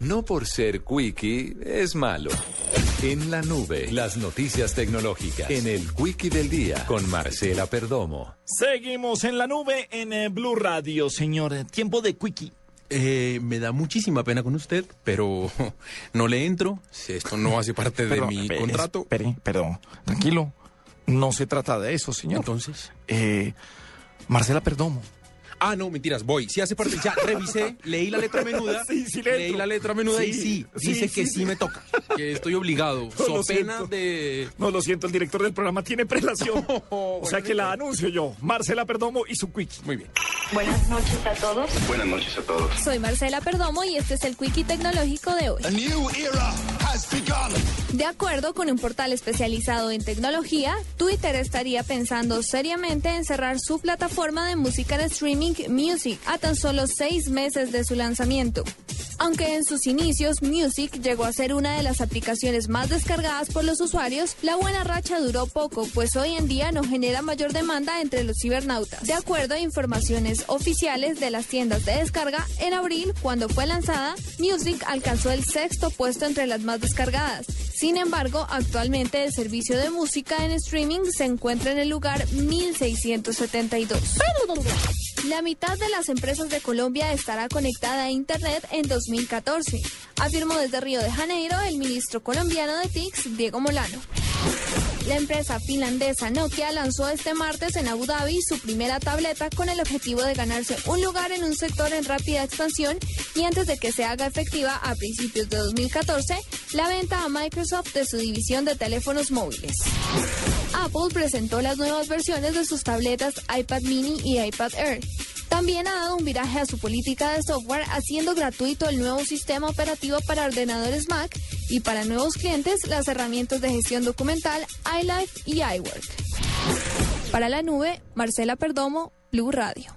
No por ser quickie es malo. En la nube, las noticias tecnológicas. En el quickie del día con Marcela Perdomo. Seguimos en la nube en eh, Blue Radio, señor. Tiempo de quickie. Eh, me da muchísima pena con usted, pero no le entro. Si Esto no hace parte de Perdón, mi espere, contrato. Espere, perdón. Tranquilo. No se trata de eso, señor. Entonces. Eh, Marcela Perdomo. Ah, no, mentiras, voy. Si hace parte, ya revisé, leí la letra menuda. Sí, sí le leí la letra menuda y Sí, sí, sí, dice sí, que sí. sí me toca. Que estoy obligado. No, So pena siento. de. No, lo siento, el director del programa tiene prelación. o sea que la anuncio yo. Marcela Perdomo y su quickie. Muy bien. Buenas noches a todos. Buenas noches a todos. Soy Marcela Perdomo y este es el Quickie Tecnológico de hoy. De acuerdo con un portal especializado en tecnología, Twitter estaría pensando seriamente en cerrar su plataforma de música de streaming Music a tan solo seis meses de su lanzamiento. Aunque en sus inicios Music llegó a ser una de las aplicaciones más descargadas por los usuarios, la buena racha duró poco, pues hoy en día no genera mayor demanda entre los cibernautas. De acuerdo a informaciones oficiales de las tiendas de descarga, en abril, cuando fue lanzada, Music alcanzó el sexto puesto entre las más descargadas. Sin embargo, actualmente el servicio de música en streaming se encuentra en el lugar 1672. La mitad de las empresas de Colombia estará conectada a Internet en 2014, afirmó desde Río de Janeiro el ministro colombiano de TICS, Diego Molano. La empresa finlandesa Nokia lanzó este martes en Abu Dhabi su primera tableta con el objetivo de ganarse un lugar en un sector en rápida expansión y antes de que se haga efectiva a principios de 2014 la venta a Microsoft de su división de teléfonos móviles. Apple presentó las nuevas versiones de sus tabletas iPad mini y iPad Air. También ha dado un viraje a su política de software haciendo gratuito el nuevo sistema operativo para ordenadores Mac y para nuevos clientes las herramientas de gestión documental iLife y iWork. Para la nube, Marcela Perdomo, Blue Radio.